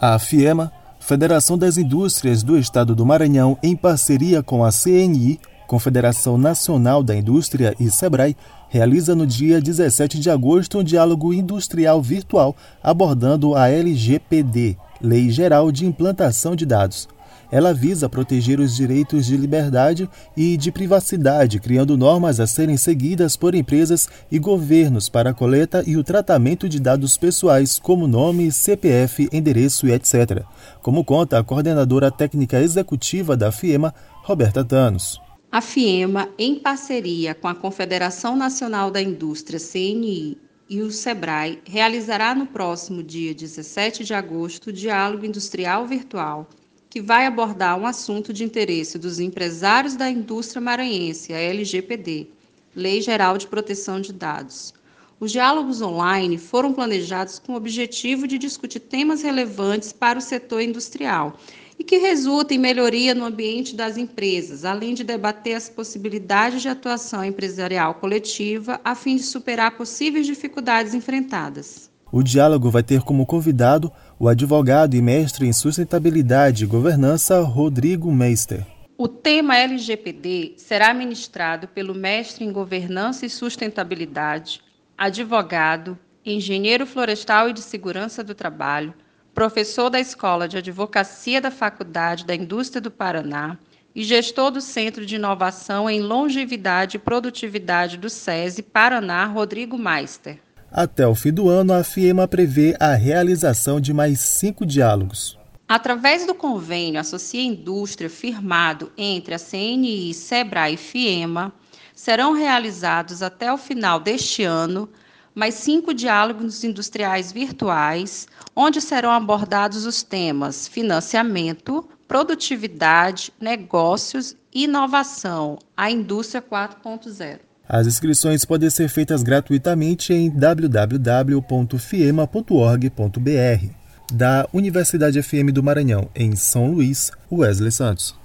A FIEMA, Federação das Indústrias do Estado do Maranhão, em parceria com a CNI, Confederação Nacional da Indústria e SEBRAE, realiza no dia 17 de agosto um diálogo industrial virtual abordando a LGPD, Lei Geral de Implantação de Dados. Ela visa proteger os direitos de liberdade e de privacidade, criando normas a serem seguidas por empresas e governos para a coleta e o tratamento de dados pessoais, como nome, CPF, endereço e etc., como conta a coordenadora técnica executiva da FIEMA, Roberta Tanos. A FIEMA, em parceria com a Confederação Nacional da Indústria, CNI, e o SEBRAE, realizará no próximo dia 17 de agosto o Diálogo Industrial Virtual que vai abordar um assunto de interesse dos empresários da indústria maranhense, a LGPD, Lei Geral de Proteção de Dados. Os diálogos online foram planejados com o objetivo de discutir temas relevantes para o setor industrial e que resultem em melhoria no ambiente das empresas, além de debater as possibilidades de atuação empresarial coletiva a fim de superar possíveis dificuldades enfrentadas. O diálogo vai ter como convidado o advogado e mestre em sustentabilidade e governança Rodrigo Meister. O tema LGPD será ministrado pelo mestre em governança e sustentabilidade, advogado, engenheiro florestal e de segurança do trabalho, professor da Escola de Advocacia da Faculdade da Indústria do Paraná e gestor do Centro de Inovação em Longevidade e Produtividade do SESI Paraná, Rodrigo Meister. Até o fim do ano, a FIEMA prevê a realização de mais cinco diálogos. Através do convênio Associa Indústria firmado entre a CNI, SEBRAE e FIEMA, serão realizados até o final deste ano mais cinco diálogos industriais virtuais, onde serão abordados os temas financiamento, produtividade, negócios inovação, a indústria 4.0. As inscrições podem ser feitas gratuitamente em www.fiema.org.br. Da Universidade FM do Maranhão, em São Luís, Wesley Santos.